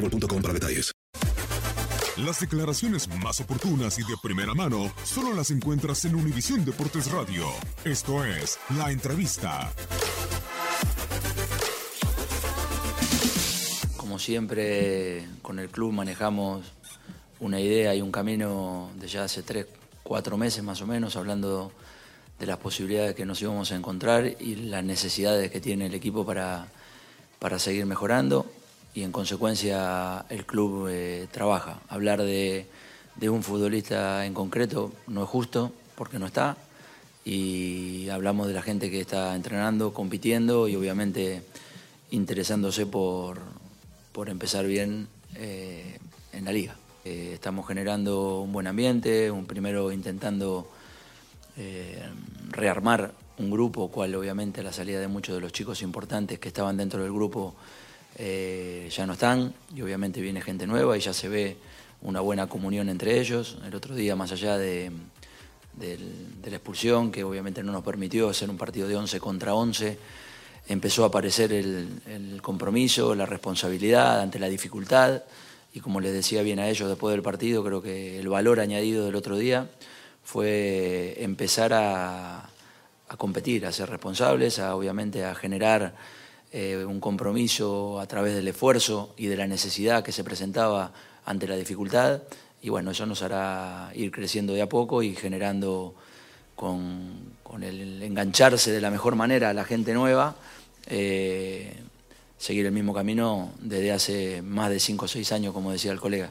boostmobile.com para detalles. Las declaraciones más oportunas y de primera mano solo las encuentras en Univisión Deportes Radio. Esto es La Entrevista. Como siempre, con el club manejamos una idea y un camino de ya hace tres, cuatro meses más o menos, hablando de las posibilidades que nos íbamos a encontrar y las necesidades que tiene el equipo para, para seguir mejorando y en consecuencia el club eh, trabaja. Hablar de, de un futbolista en concreto no es justo porque no está y hablamos de la gente que está entrenando, compitiendo y obviamente interesándose por, por empezar bien eh, en la liga. Eh, estamos generando un buen ambiente, un primero intentando rearmar un grupo, cual obviamente la salida de muchos de los chicos importantes que estaban dentro del grupo eh, ya no están y obviamente viene gente nueva y ya se ve una buena comunión entre ellos. El otro día, más allá de, la expulsión, que obviamente no nos permitió hacer un partido de 11 contra 11, empezó a aparecer el, el compromiso, la responsabilidad ante la dificultad y como les decía bien a ellos después del partido, creo que el valor añadido del otro día fue empezar a, a competir, a ser responsables, a, obviamente a generar eh, un compromiso a través del esfuerzo y de la necesidad que se presentaba ante la dificultad. Y bueno, eso nos hará ir creciendo de a poco y generando con, con el engancharse de la mejor manera a la gente nueva, eh, seguir el mismo camino desde hace más de 5 o 6 años, como decía el colega.